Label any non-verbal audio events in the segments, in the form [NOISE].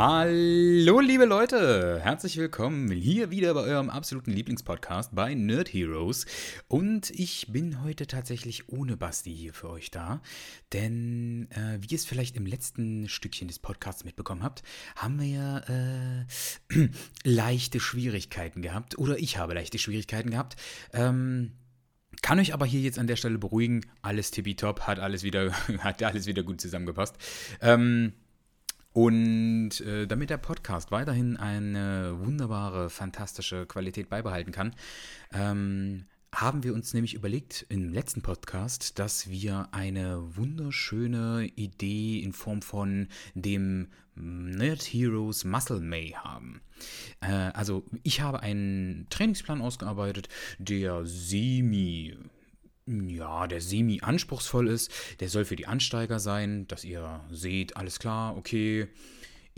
Hallo, liebe Leute! Herzlich willkommen hier wieder bei eurem absoluten Lieblingspodcast bei Nerd Heroes. Und ich bin heute tatsächlich ohne Basti hier für euch da. Denn, äh, wie ihr es vielleicht im letzten Stückchen des Podcasts mitbekommen habt, haben wir ja äh, [CLEARS THROAT] leichte Schwierigkeiten gehabt. Oder ich habe leichte Schwierigkeiten gehabt. Ähm. Kann euch aber hier jetzt an der Stelle beruhigen, alles tippitopp, hat alles wieder, [LAUGHS] hat alles wieder gut zusammengepasst. Ähm, und äh, damit der Podcast weiterhin eine wunderbare, fantastische Qualität beibehalten kann, ähm, haben wir uns nämlich überlegt im letzten Podcast, dass wir eine wunderschöne Idee in Form von dem Nerd Heroes Muscle May haben. Äh, also ich habe einen Trainingsplan ausgearbeitet, der semi ja, der semi-anspruchsvoll ist. Der soll für die Ansteiger sein, dass ihr seht, alles klar, okay,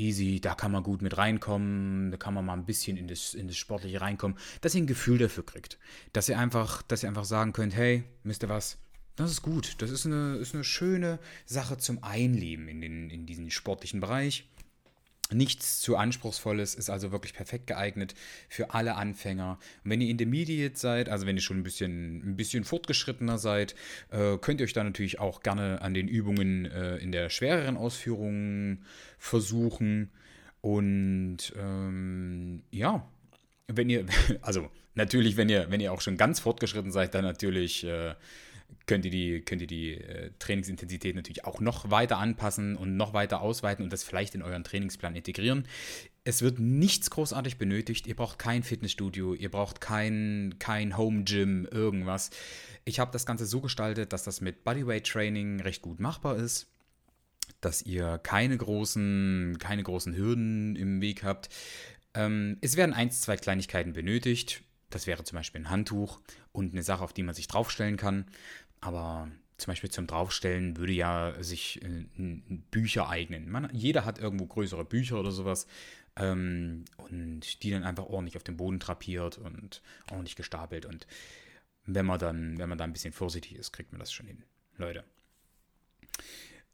easy, da kann man gut mit reinkommen, da kann man mal ein bisschen in das, in das Sportliche reinkommen, dass ihr ein Gefühl dafür kriegt. Dass ihr einfach, dass ihr einfach sagen könnt, hey, wisst ihr was, das ist gut, das ist eine, ist eine schöne Sache zum Einleben in, den, in diesen sportlichen Bereich. Nichts zu anspruchsvolles, ist also wirklich perfekt geeignet für alle Anfänger. Und wenn ihr Intermediate seid, also wenn ihr schon ein bisschen, ein bisschen fortgeschrittener seid, äh, könnt ihr euch dann natürlich auch gerne an den Übungen äh, in der schwereren Ausführung versuchen. Und ähm, ja, wenn ihr, [LAUGHS] also natürlich, wenn ihr, wenn ihr auch schon ganz fortgeschritten seid, dann natürlich äh, könnt ihr die, könnt ihr die äh, Trainingsintensität natürlich auch noch weiter anpassen und noch weiter ausweiten und das vielleicht in euren Trainingsplan integrieren. Es wird nichts großartig benötigt. Ihr braucht kein Fitnessstudio, ihr braucht kein, kein Home Gym, irgendwas. Ich habe das Ganze so gestaltet, dass das mit Bodyweight Training recht gut machbar ist dass ihr keine großen, keine großen Hürden im Weg habt. Ähm, es werden eins, zwei Kleinigkeiten benötigt. Das wäre zum Beispiel ein Handtuch und eine Sache, auf die man sich draufstellen kann. Aber zum Beispiel zum Draufstellen würde ja sich äh, Bücher eignen. Man, jeder hat irgendwo größere Bücher oder sowas ähm, und die dann einfach ordentlich auf dem Boden drapiert und ordentlich gestapelt. Und wenn man dann, wenn man da ein bisschen vorsichtig ist, kriegt man das schon hin. Leute.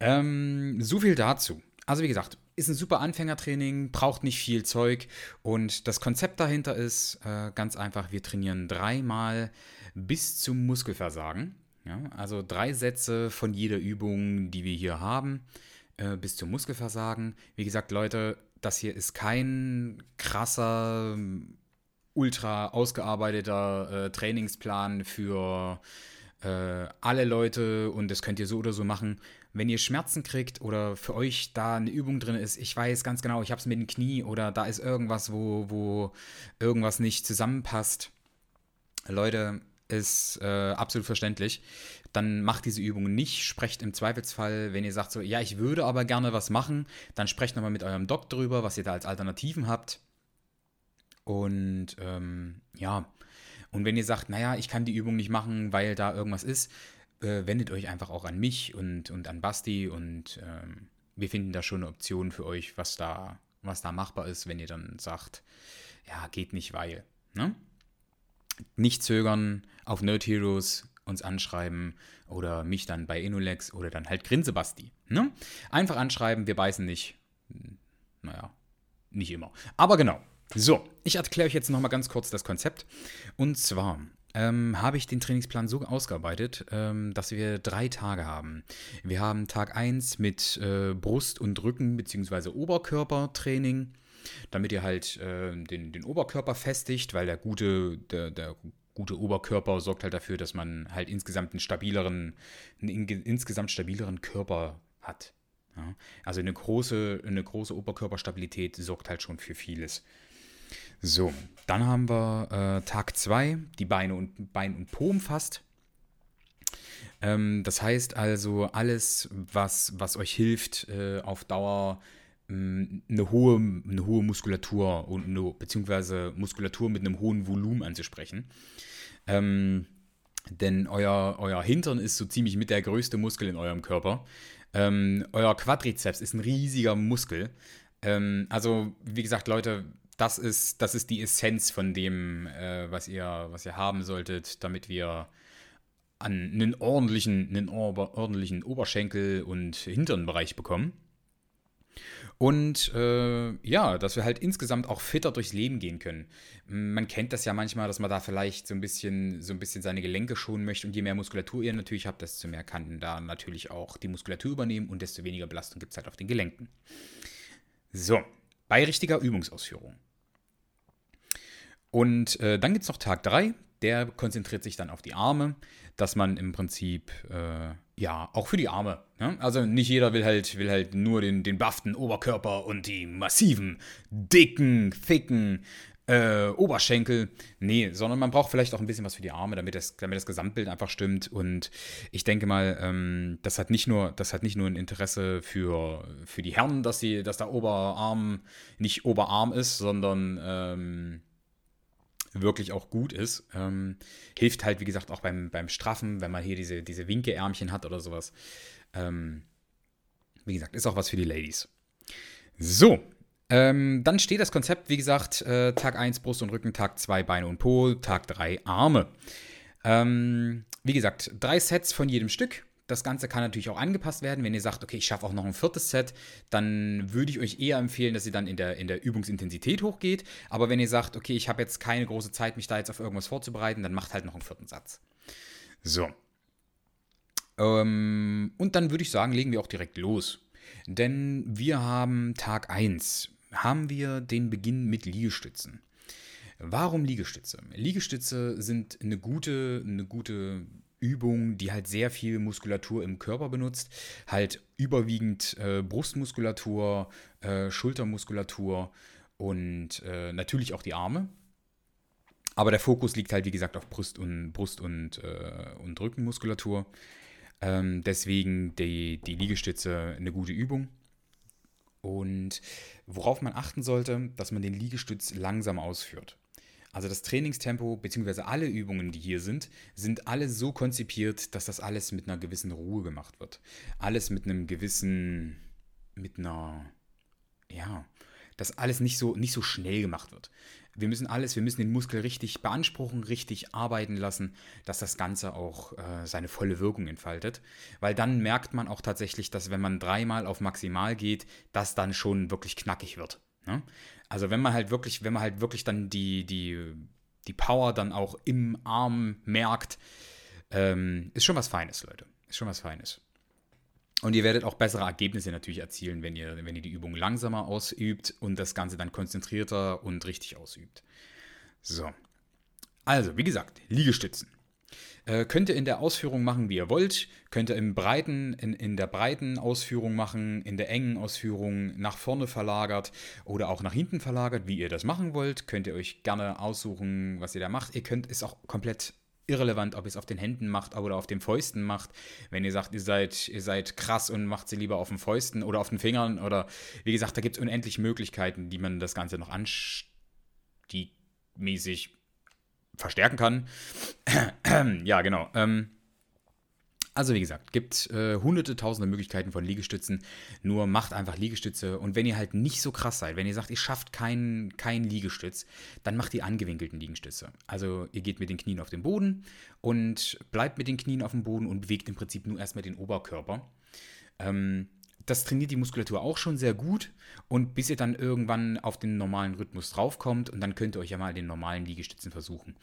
Ähm, so viel dazu. Also wie gesagt, ist ein super Anfängertraining, braucht nicht viel Zeug und das Konzept dahinter ist äh, ganz einfach, wir trainieren dreimal bis zum Muskelversagen. Ja, also drei Sätze von jeder Übung, die wir hier haben, äh, bis zum Muskelversagen. Wie gesagt, Leute, das hier ist kein krasser, ultra ausgearbeiteter äh, Trainingsplan für äh, alle Leute und das könnt ihr so oder so machen. Wenn ihr Schmerzen kriegt oder für euch da eine Übung drin ist, ich weiß ganz genau, ich habe es mit dem Knie oder da ist irgendwas, wo, wo irgendwas nicht zusammenpasst. Leute, ist äh, absolut verständlich. Dann macht diese Übung nicht. Sprecht im Zweifelsfall, wenn ihr sagt so, ja, ich würde aber gerne was machen, dann sprecht nochmal mit eurem Doc drüber, was ihr da als Alternativen habt. Und ähm, ja, und wenn ihr sagt, naja, ich kann die Übung nicht machen, weil da irgendwas ist, äh, wendet euch einfach auch an mich und, und an Basti und ähm, wir finden da schon eine Option für euch, was da, was da machbar ist, wenn ihr dann sagt, ja, geht nicht, weil. Ne? Nicht zögern, auf Nerd Heroes uns anschreiben oder mich dann bei Enulex oder dann halt Grinsebasti. Ne? Einfach anschreiben, wir beißen nicht. Naja, nicht immer. Aber genau. So, ich erkläre euch jetzt nochmal ganz kurz das Konzept. Und zwar ähm, habe ich den Trainingsplan so ausgearbeitet, ähm, dass wir drei Tage haben. Wir haben Tag 1 mit äh, Brust- und Rücken- bzw. Oberkörpertraining damit ihr halt äh, den, den Oberkörper festigt, weil der gute, der, der gute Oberkörper sorgt halt dafür, dass man halt insgesamt einen stabileren, einen insgesamt stabileren Körper hat. Ja? Also eine große, eine große Oberkörperstabilität sorgt halt schon für vieles. So, dann haben wir äh, Tag 2, die Beine und Bein und Po umfasst. Ähm, das heißt also, alles, was, was euch hilft, äh, auf Dauer eine hohe, eine hohe Muskulatur und eine, beziehungsweise Muskulatur mit einem hohen Volumen anzusprechen. Ähm, denn euer, euer Hintern ist so ziemlich mit der größte Muskel in eurem Körper. Ähm, euer Quadrizeps ist ein riesiger Muskel. Ähm, also, wie gesagt, Leute, das ist, das ist die Essenz von dem, äh, was, ihr, was ihr haben solltet, damit wir an einen ordentlichen, einen ordentlichen Oberschenkel- und Hinternbereich bekommen. Und äh, ja, dass wir halt insgesamt auch fitter durchs Leben gehen können. Man kennt das ja manchmal, dass man da vielleicht so ein bisschen, so ein bisschen seine Gelenke schonen möchte. Und je mehr Muskulatur ihr natürlich habt, desto mehr kann da natürlich auch die Muskulatur übernehmen und desto weniger Belastung gibt es halt auf den Gelenken. So, bei richtiger Übungsausführung. Und äh, dann gibt es noch Tag 3, der konzentriert sich dann auf die Arme, dass man im Prinzip, äh, ja, auch für die Arme. Ne? Also nicht jeder will halt, will halt nur den, den bafften Oberkörper und die massiven, dicken, ficken äh, Oberschenkel. Nee, sondern man braucht vielleicht auch ein bisschen was für die Arme, damit das, damit das Gesamtbild einfach stimmt. Und ich denke mal, ähm, das, hat nicht nur, das hat nicht nur ein Interesse für, für die Herren, dass, sie, dass der Oberarm nicht Oberarm ist, sondern ähm, wirklich auch gut ist. Ähm, hilft halt, wie gesagt, auch beim, beim Straffen, wenn man hier diese, diese Winkeärmchen hat oder sowas. Ähm, wie gesagt, ist auch was für die Ladies. So, ähm, dann steht das Konzept, wie gesagt, äh, Tag 1 Brust und Rücken, Tag 2 Beine und Po, Tag 3 Arme. Ähm, wie gesagt, drei Sets von jedem Stück. Das Ganze kann natürlich auch angepasst werden. Wenn ihr sagt, okay, ich schaffe auch noch ein viertes Set, dann würde ich euch eher empfehlen, dass ihr dann in der, in der Übungsintensität hochgeht. Aber wenn ihr sagt, okay, ich habe jetzt keine große Zeit, mich da jetzt auf irgendwas vorzubereiten, dann macht halt noch einen vierten Satz. So. Ähm, und dann würde ich sagen, legen wir auch direkt los. Denn wir haben Tag 1, haben wir den Beginn mit Liegestützen. Warum Liegestütze? Liegestütze sind eine gute, eine gute Übung, die halt sehr viel Muskulatur im Körper benutzt. Halt überwiegend äh, Brustmuskulatur, äh, Schultermuskulatur und äh, natürlich auch die Arme. Aber der Fokus liegt halt, wie gesagt, auf Brust und, Brust und, äh, und Rückenmuskulatur. Ähm, deswegen die, die Liegestütze eine gute Übung. Und worauf man achten sollte, dass man den Liegestütz langsam ausführt. Also das Trainingstempo bzw. alle Übungen, die hier sind, sind alle so konzipiert, dass das alles mit einer gewissen Ruhe gemacht wird. Alles mit einem gewissen, mit einer, ja, dass alles nicht so, nicht so schnell gemacht wird. Wir müssen alles, wir müssen den Muskel richtig beanspruchen, richtig arbeiten lassen, dass das Ganze auch äh, seine volle Wirkung entfaltet. Weil dann merkt man auch tatsächlich, dass wenn man dreimal auf maximal geht, das dann schon wirklich knackig wird. Ne? Also wenn man halt wirklich, wenn man halt wirklich dann die, die, die Power dann auch im Arm merkt, ähm, ist schon was Feines, Leute. Ist schon was Feines. Und ihr werdet auch bessere Ergebnisse natürlich erzielen, wenn ihr, wenn ihr die Übung langsamer ausübt und das Ganze dann konzentrierter und richtig ausübt. So. Also, wie gesagt, Liegestützen. Äh, könnt ihr in der Ausführung machen, wie ihr wollt. Könnt ihr im breiten, in, in der breiten Ausführung machen, in der engen Ausführung nach vorne verlagert oder auch nach hinten verlagert, wie ihr das machen wollt. Könnt ihr euch gerne aussuchen, was ihr da macht. Ihr könnt es auch komplett irrelevant, ob ihr es auf den Händen macht oder auf den Fäusten macht. Wenn ihr sagt, ihr seid, ihr seid krass und macht sie lieber auf den Fäusten oder auf den Fingern oder wie gesagt, da gibt es unendlich Möglichkeiten, die man das Ganze noch anstiegmäßig verstärken kann. [CLEARS THROAT] ja, genau. Ähm, also wie gesagt, gibt äh, hunderte, tausende Möglichkeiten von Liegestützen. Nur macht einfach Liegestütze. Und wenn ihr halt nicht so krass seid, wenn ihr sagt, ihr schafft keinen kein Liegestütz, dann macht die angewinkelten Liegestütze. Also ihr geht mit den Knien auf den Boden und bleibt mit den Knien auf dem Boden und bewegt im Prinzip nur erstmal den Oberkörper. Ähm, das trainiert die Muskulatur auch schon sehr gut. Und bis ihr dann irgendwann auf den normalen Rhythmus draufkommt und dann könnt ihr euch ja mal den normalen Liegestützen versuchen.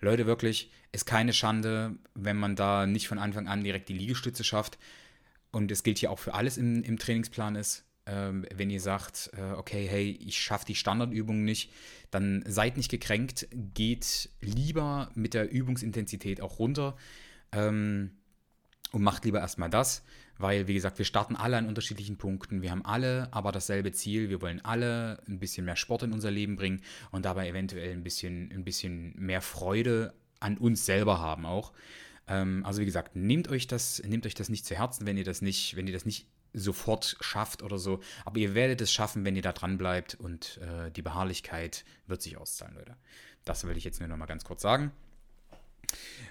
Leute, wirklich, ist keine Schande, wenn man da nicht von Anfang an direkt die Liegestütze schafft. Und es gilt hier auch für alles im, im Trainingsplan ist. Ähm, wenn ihr sagt, äh, okay, hey, ich schaffe die Standardübung nicht, dann seid nicht gekränkt, geht lieber mit der Übungsintensität auch runter. Ähm, und macht lieber erstmal das, weil, wie gesagt, wir starten alle an unterschiedlichen Punkten. Wir haben alle aber dasselbe Ziel. Wir wollen alle ein bisschen mehr Sport in unser Leben bringen und dabei eventuell ein bisschen, ein bisschen mehr Freude an uns selber haben auch. Ähm, also wie gesagt, nehmt euch das, nehmt euch das nicht zu Herzen, wenn ihr das nicht, wenn ihr das nicht sofort schafft oder so. Aber ihr werdet es schaffen, wenn ihr da dran bleibt und äh, die Beharrlichkeit wird sich auszahlen, Leute. Das will ich jetzt nur noch mal ganz kurz sagen.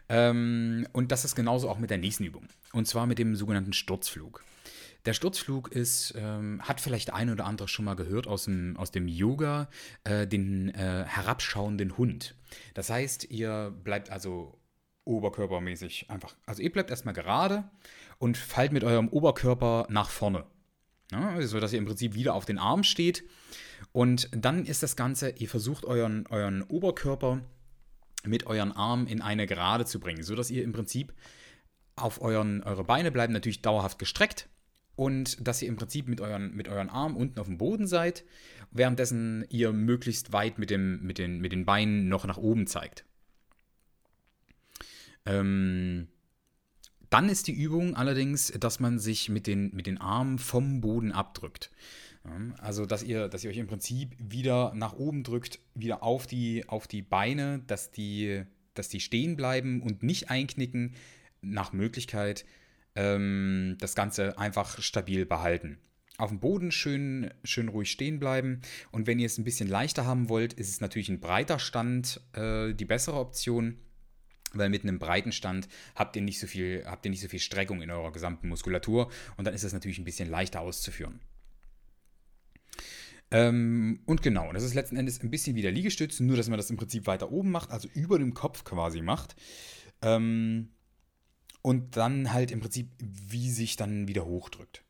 Ähm, und das ist genauso auch mit der nächsten Übung. Und zwar mit dem sogenannten Sturzflug. Der Sturzflug ist, ähm, hat vielleicht ein oder andere schon mal gehört aus dem, aus dem Yoga, äh, den äh, herabschauenden Hund. Das heißt, ihr bleibt also oberkörpermäßig einfach, also ihr bleibt erstmal gerade und fallt mit eurem Oberkörper nach vorne. Ja, so dass ihr im Prinzip wieder auf den Arm steht. Und dann ist das Ganze, ihr versucht euren, euren Oberkörper mit euren Armen in eine Gerade zu bringen, sodass ihr im Prinzip auf euren, eure Beine bleiben natürlich dauerhaft gestreckt und dass ihr im Prinzip mit euren, mit euren Armen unten auf dem Boden seid, währenddessen ihr möglichst weit mit, dem, mit, den, mit den Beinen noch nach oben zeigt. Ähm, dann ist die Übung allerdings, dass man sich mit den, mit den Armen vom Boden abdrückt. Also, dass ihr, dass ihr euch im Prinzip wieder nach oben drückt, wieder auf die, auf die Beine, dass die, dass die stehen bleiben und nicht einknicken, nach Möglichkeit ähm, das Ganze einfach stabil behalten. Auf dem Boden schön, schön ruhig stehen bleiben. Und wenn ihr es ein bisschen leichter haben wollt, ist es natürlich ein breiter Stand äh, die bessere Option weil mit einem breiten Stand habt ihr nicht so viel, habt ihr nicht so viel Streckung in eurer gesamten Muskulatur und dann ist es natürlich ein bisschen leichter auszuführen. Ähm, und genau, das ist letzten Endes ein bisschen wie der Liegestütz, nur dass man das im Prinzip weiter oben macht, also über dem Kopf quasi macht. Ähm, und dann halt im Prinzip, wie sich dann wieder hochdrückt.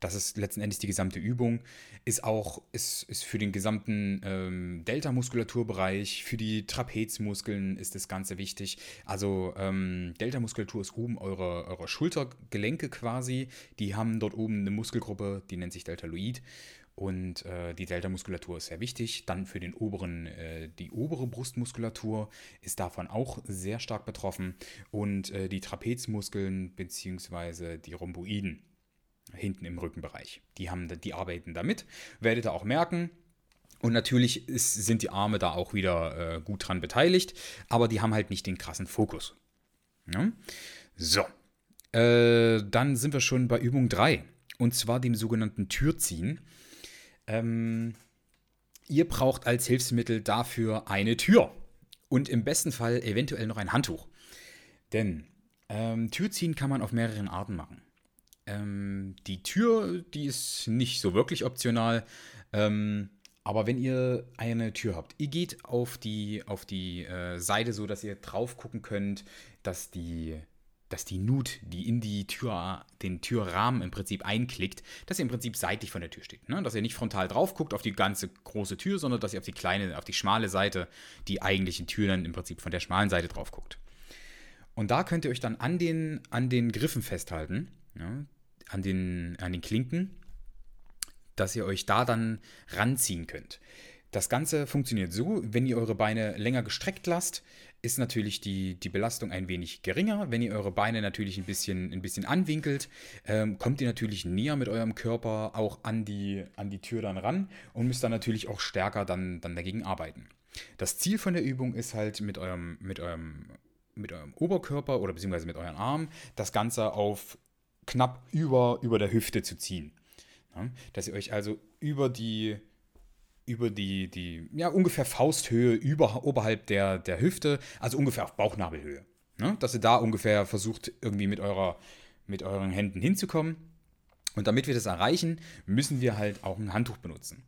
Das ist letzten Endes die gesamte Übung. Ist auch ist, ist für den gesamten ähm, Delta-Muskulaturbereich, für die Trapezmuskeln ist das Ganze wichtig. Also ähm, Delta-Muskulatur ist oben eure, eure Schultergelenke quasi. Die haben dort oben eine Muskelgruppe, die nennt sich Deltaloid. Und äh, die Delta-Muskulatur ist sehr wichtig. Dann für den oberen, äh, die obere Brustmuskulatur ist davon auch sehr stark betroffen. Und äh, die Trapezmuskeln bzw. die Rhomboiden hinten im Rückenbereich. Die, haben, die arbeiten damit. Werdet ihr auch merken. Und natürlich ist, sind die Arme da auch wieder äh, gut dran beteiligt, aber die haben halt nicht den krassen Fokus. Ja? So, äh, dann sind wir schon bei Übung 3 und zwar dem sogenannten Türziehen. Ähm, ihr braucht als Hilfsmittel dafür eine Tür und im besten Fall eventuell noch ein Handtuch. Denn ähm, Türziehen kann man auf mehreren Arten machen. Ähm, die Tür, die ist nicht so wirklich optional. Ähm, aber wenn ihr eine Tür habt, ihr geht auf die, auf die äh, Seite, so dass ihr drauf gucken könnt, dass die, dass die Nut, die in die Tür, den Türrahmen im Prinzip einklickt, dass ihr im Prinzip seitlich von der Tür steht. Ne? Dass ihr nicht frontal drauf guckt auf die ganze große Tür, sondern dass ihr auf die kleine, auf die schmale Seite, die eigentlichen Tür dann im Prinzip von der schmalen Seite drauf guckt. Und da könnt ihr euch dann an den, an den Griffen festhalten. Ja? an den, an den Klinken, dass ihr euch da dann ranziehen könnt. Das Ganze funktioniert so, wenn ihr eure Beine länger gestreckt lasst, ist natürlich die, die Belastung ein wenig geringer. Wenn ihr eure Beine natürlich ein bisschen, ein bisschen anwinkelt, ähm, kommt ihr natürlich näher mit eurem Körper auch an die, an die Tür dann ran und müsst dann natürlich auch stärker dann, dann dagegen arbeiten. Das Ziel von der Übung ist halt mit eurem, mit eurem, mit eurem Oberkörper oder beziehungsweise mit euren Armen das Ganze auf knapp über, über der Hüfte zu ziehen. Ja, dass ihr euch also über die, über die, die ja, ungefähr Fausthöhe über, oberhalb der, der Hüfte, also ungefähr auf Bauchnabelhöhe. Ja, dass ihr da ungefähr versucht, irgendwie mit, eurer, mit euren Händen hinzukommen. Und damit wir das erreichen, müssen wir halt auch ein Handtuch benutzen.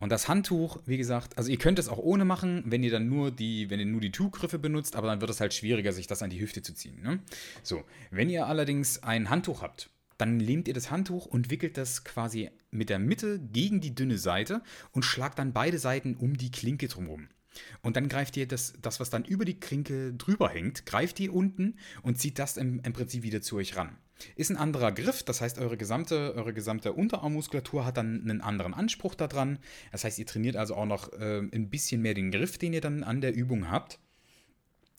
Und das Handtuch, wie gesagt, also ihr könnt es auch ohne machen, wenn ihr dann nur die, wenn ihr nur die Tuchgriffe benutzt, aber dann wird es halt schwieriger, sich das an die Hüfte zu ziehen. Ne? So, wenn ihr allerdings ein Handtuch habt, dann nehmt ihr das Handtuch und wickelt das quasi mit der Mitte gegen die dünne Seite und schlagt dann beide Seiten um die Klinke drumherum. Und dann greift ihr das, das, was dann über die Klinke drüber hängt, greift ihr unten und zieht das im, im Prinzip wieder zu euch ran. Ist ein anderer Griff, das heißt, eure gesamte, eure gesamte Unterarmmuskulatur hat dann einen anderen Anspruch daran. Das heißt, ihr trainiert also auch noch äh, ein bisschen mehr den Griff, den ihr dann an der Übung habt.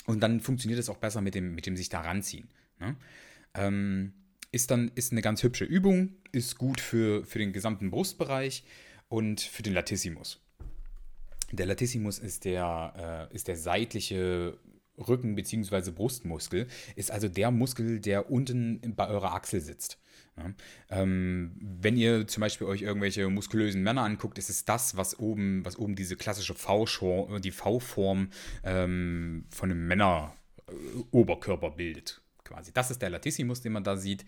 Und dann funktioniert es auch besser mit dem, mit dem sich da ranziehen. Ne? Ähm, ist dann ist eine ganz hübsche Übung, ist gut für, für den gesamten Brustbereich und für den Latissimus. Der Latissimus ist der, äh, ist der seitliche Rücken- bzw. Brustmuskel, ist also der Muskel, der unten bei eurer Achsel sitzt. Ja. Ähm, wenn ihr zum Beispiel euch irgendwelche muskulösen Männer anguckt, ist es das, was oben, was oben diese klassische V-Form, die V-Form ähm, von einem Männer-Oberkörper bildet. Quasi. Das ist der Latissimus, den man da sieht.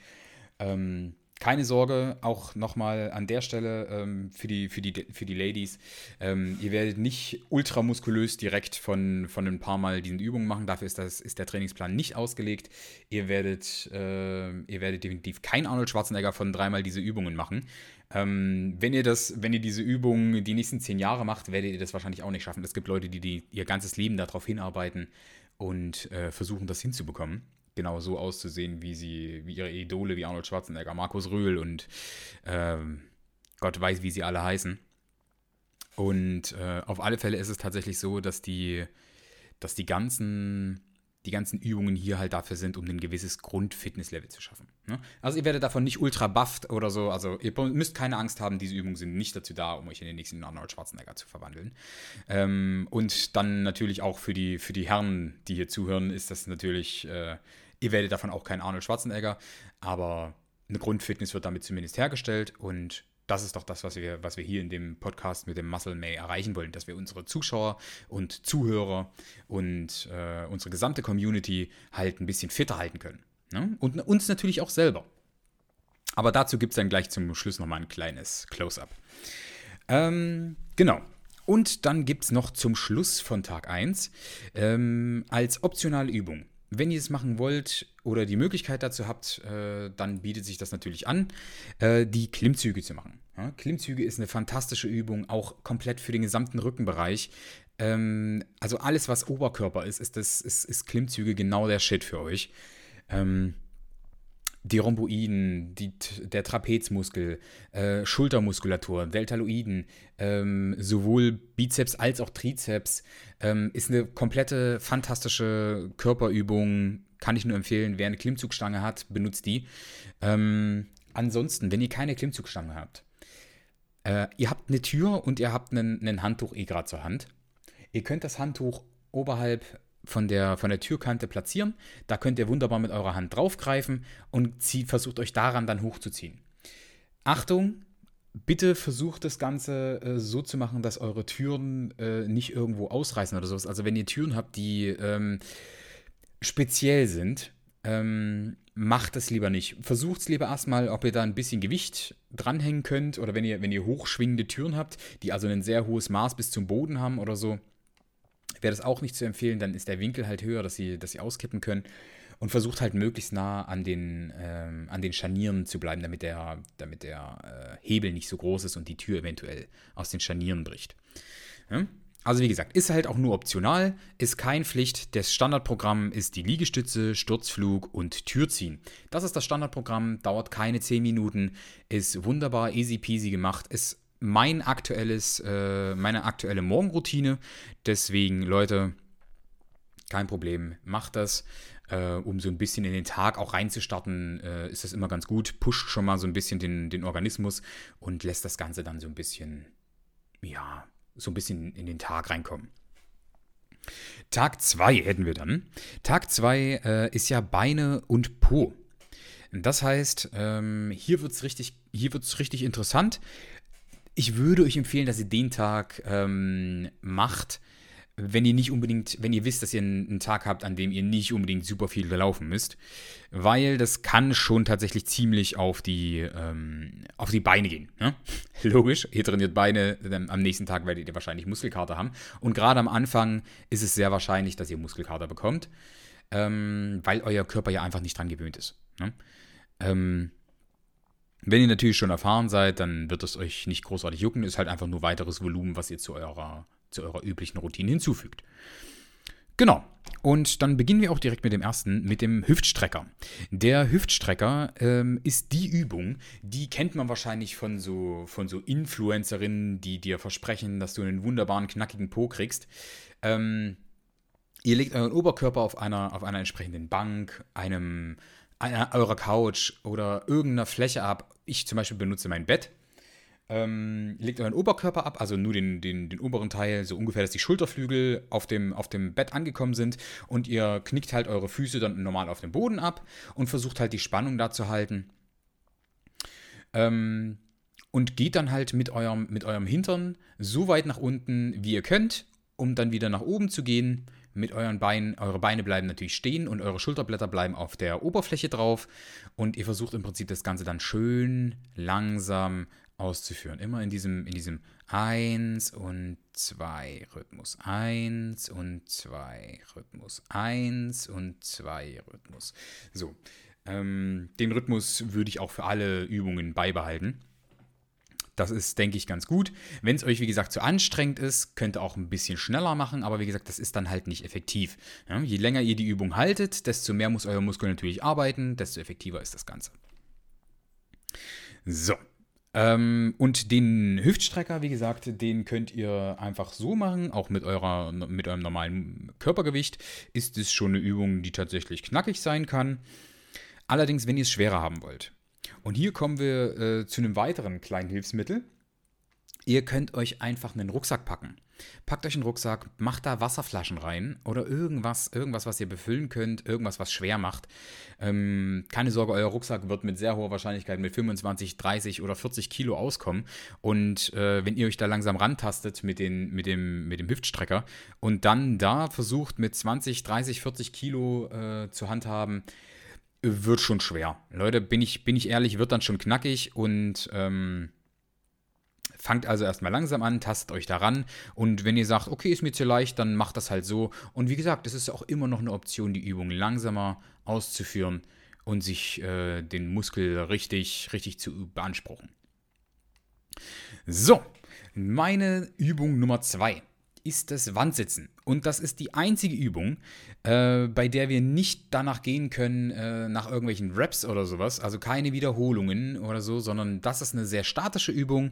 Ähm, keine Sorge, auch nochmal an der Stelle ähm, für, die, für, die, für die Ladies. Ähm, ihr werdet nicht ultramuskulös direkt von, von ein paar Mal diesen Übungen machen. Dafür ist, das, ist der Trainingsplan nicht ausgelegt. Ihr werdet, äh, ihr werdet definitiv kein Arnold Schwarzenegger von dreimal diese Übungen machen. Ähm, wenn ihr das, wenn ihr diese Übungen die nächsten zehn Jahre macht, werdet ihr das wahrscheinlich auch nicht schaffen. Es gibt Leute, die, die ihr ganzes Leben darauf hinarbeiten und äh, versuchen, das hinzubekommen genau so auszusehen, wie sie, wie ihre Idole, wie Arnold Schwarzenegger, Markus Röhl und ähm, Gott weiß, wie sie alle heißen. Und äh, auf alle Fälle ist es tatsächlich so, dass die, dass die ganzen, die ganzen Übungen hier halt dafür sind, um ein gewisses Grundfitnesslevel zu schaffen. Ne? Also ihr werdet davon nicht ultra bufft oder so. Also ihr müsst keine Angst haben, diese Übungen sind nicht dazu da, um euch in den nächsten Arnold Schwarzenegger zu verwandeln. Ähm, und dann natürlich auch für die, für die Herren, die hier zuhören, ist das natürlich äh, Ihr werdet davon auch kein Arnold Schwarzenegger, aber eine Grundfitness wird damit zumindest hergestellt und das ist doch das, was wir, was wir hier in dem Podcast mit dem Muscle May erreichen wollen, dass wir unsere Zuschauer und Zuhörer und äh, unsere gesamte Community halt ein bisschen fitter halten können. Ne? Und uns natürlich auch selber. Aber dazu gibt es dann gleich zum Schluss nochmal ein kleines Close-up. Ähm, genau. Und dann gibt es noch zum Schluss von Tag 1 ähm, als optionale Übung wenn ihr es machen wollt oder die Möglichkeit dazu habt, äh, dann bietet sich das natürlich an, äh, die Klimmzüge zu machen. Ja, Klimmzüge ist eine fantastische Übung, auch komplett für den gesamten Rückenbereich. Ähm, also alles, was Oberkörper ist, ist, das, ist, ist Klimmzüge genau der Shit für euch. Ähm, die Rhomboiden, die, der Trapezmuskel, äh, Schultermuskulatur, Deltaloiden, ähm, sowohl Bizeps als auch Trizeps, ähm, ist eine komplette fantastische Körperübung. Kann ich nur empfehlen, wer eine Klimmzugstange hat, benutzt die. Ähm, ansonsten, wenn ihr keine Klimmzugstange habt, äh, ihr habt eine Tür und ihr habt ein Handtuch eh gerade zur Hand. Ihr könnt das Handtuch oberhalb von der, von der Türkante platzieren. Da könnt ihr wunderbar mit eurer Hand draufgreifen und zieht, versucht euch daran dann hochzuziehen. Achtung, bitte versucht das Ganze äh, so zu machen, dass eure Türen äh, nicht irgendwo ausreißen oder sowas. Also wenn ihr Türen habt, die ähm, speziell sind, ähm, macht es lieber nicht. Versucht es lieber erstmal, ob ihr da ein bisschen Gewicht dranhängen könnt oder wenn ihr, wenn ihr hochschwingende Türen habt, die also ein sehr hohes Maß bis zum Boden haben oder so wäre das auch nicht zu empfehlen, dann ist der Winkel halt höher, dass sie, dass sie auskippen können. Und versucht halt möglichst nah an den, ähm, an den Scharnieren zu bleiben, damit der, damit der äh, Hebel nicht so groß ist und die Tür eventuell aus den Scharnieren bricht. Ja? Also wie gesagt, ist halt auch nur optional, ist kein Pflicht. Das Standardprogramm ist die Liegestütze, Sturzflug und Türziehen. Das ist das Standardprogramm, dauert keine 10 Minuten, ist wunderbar easy peasy gemacht, ist mein aktuelles, äh, meine aktuelle Morgenroutine. Deswegen, Leute, kein Problem, macht das. Äh, um so ein bisschen in den Tag auch reinzustarten, äh, ist das immer ganz gut. Pusht schon mal so ein bisschen den, den Organismus und lässt das Ganze dann so ein bisschen, ja, so ein bisschen in den Tag reinkommen. Tag 2 hätten wir dann. Tag 2 äh, ist ja Beine und Po. Das heißt, ähm, hier wird es richtig, richtig interessant ich würde euch empfehlen, dass ihr den Tag ähm, macht, wenn ihr nicht unbedingt, wenn ihr wisst, dass ihr einen, Tag habt, an dem ihr nicht unbedingt super viel laufen müsst, weil das kann schon tatsächlich ziemlich auf die, ähm, auf die Beine gehen. Ne? [LAUGHS] Logisch, ihr trainiert Beine, am nächsten Tag werdet ihr wahrscheinlich Muskelkater haben und gerade am Anfang ist es sehr wahrscheinlich, dass ihr Muskelkater bekommt, ähm, weil euer Körper ja einfach nicht dran gewöhnt ist. Ne? Ähm, wenn ihr natürlich schon erfahren seid, dann wird es euch nicht großartig jucken. Ist halt einfach nur weiteres Volumen, was ihr zu eurer, zu eurer üblichen Routine hinzufügt. Genau. Und dann beginnen wir auch direkt mit dem ersten, mit dem Hüftstrecker. Der Hüftstrecker ähm, ist die Übung, die kennt man wahrscheinlich von so, von so Influencerinnen, die dir versprechen, dass du einen wunderbaren, knackigen Po kriegst. Ähm, ihr legt euren Oberkörper auf einer, auf einer entsprechenden Bank, einem, eurer Couch oder irgendeiner Fläche ab. Ich zum Beispiel benutze mein Bett. Ähm, legt euren Oberkörper ab, also nur den, den, den oberen Teil, so ungefähr, dass die Schulterflügel auf dem, auf dem Bett angekommen sind und ihr knickt halt eure Füße dann normal auf dem Boden ab und versucht halt die Spannung da zu halten. Ähm, und geht dann halt mit eurem, mit eurem Hintern so weit nach unten, wie ihr könnt, um dann wieder nach oben zu gehen mit euren Beinen. Eure Beine bleiben natürlich stehen und eure Schulterblätter bleiben auf der Oberfläche drauf. Und ihr versucht im Prinzip das Ganze dann schön langsam auszuführen. Immer in diesem, in diesem 1 und 2 Rhythmus. 1 und 2 Rhythmus. 1 und 2 Rhythmus. So. Ähm, den Rhythmus würde ich auch für alle Übungen beibehalten. Das ist, denke ich, ganz gut. Wenn es euch, wie gesagt, zu anstrengend ist, könnt ihr auch ein bisschen schneller machen, aber wie gesagt, das ist dann halt nicht effektiv. Ja, je länger ihr die Übung haltet, desto mehr muss euer Muskel natürlich arbeiten, desto effektiver ist das Ganze. So. Ähm, und den Hüftstrecker, wie gesagt, den könnt ihr einfach so machen, auch mit, eurer, mit eurem normalen Körpergewicht. Ist es schon eine Übung, die tatsächlich knackig sein kann. Allerdings, wenn ihr es schwerer haben wollt. Und hier kommen wir äh, zu einem weiteren kleinen Hilfsmittel. Ihr könnt euch einfach einen Rucksack packen. Packt euch einen Rucksack, macht da Wasserflaschen rein oder irgendwas, irgendwas, was ihr befüllen könnt, irgendwas, was schwer macht. Ähm, keine Sorge, euer Rucksack wird mit sehr hoher Wahrscheinlichkeit mit 25, 30 oder 40 Kilo auskommen. Und äh, wenn ihr euch da langsam rantastet mit, den, mit, dem, mit dem Hüftstrecker und dann da versucht mit 20, 30, 40 Kilo äh, zu handhaben, wird schon schwer. Leute, bin ich, bin ich ehrlich, wird dann schon knackig und ähm, fangt also erstmal langsam an, tastet euch daran und wenn ihr sagt, okay, ist mir zu leicht, dann macht das halt so. Und wie gesagt, es ist auch immer noch eine Option, die Übung langsamer auszuführen und sich äh, den Muskel richtig, richtig zu beanspruchen. So, meine Übung Nummer zwei ist das Wandsitzen. Und das ist die einzige Übung, äh, bei der wir nicht danach gehen können, äh, nach irgendwelchen Reps oder sowas. Also keine Wiederholungen oder so, sondern das ist eine sehr statische Übung.